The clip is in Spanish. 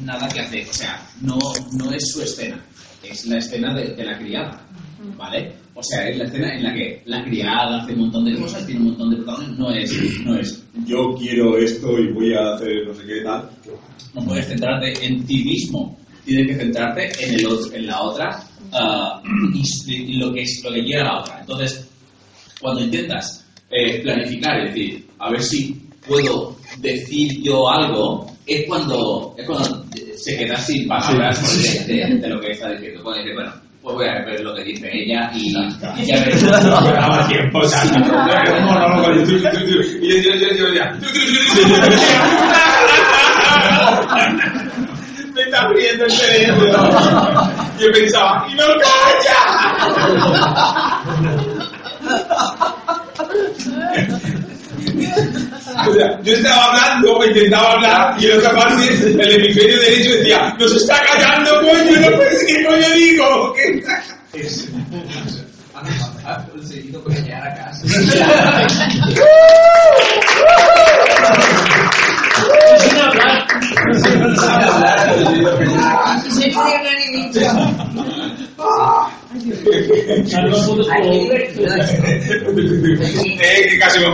nada que hacer. O sea, no, no es su escena, es la escena de, de la criada. ¿Vale? O sea, es la escena en la que la criada hace un montón de cosas, tiene un montón de protagonistas. No es, no es. Yo quiero esto y voy a hacer no sé qué tal. No puedes centrarte en ti mismo. Tienes que centrarte en, el otro, en la otra ah, y, y lo que es lo que quiere la otra. Entonces, cuando intentas eh, planificar y decir, a ver si puedo decir yo algo, es cuando, es cuando se queda sin palabras de, de- de lo que está diciendo. Cuando dice, bueno, pues voy a ver lo que dice ella y, y ya veré. Daba tiempo, o sea, un monólogo, y yo, yo, yo, yo, ya. Me está abriendo el cerebro. Yo pensaba, ¡y no calla! O sea, yo estaba hablando, o intentaba hablar, y en otra parte, el hemisferio derecho decía, ¡nos está callando, coño! ¡No sé qué coño digo! ¿Qué? Conseguido que llegar a casa. Sin hablar. Se fue una niñita. Salva fotos Ay, qué como- divertido esto. Eh, que casi me-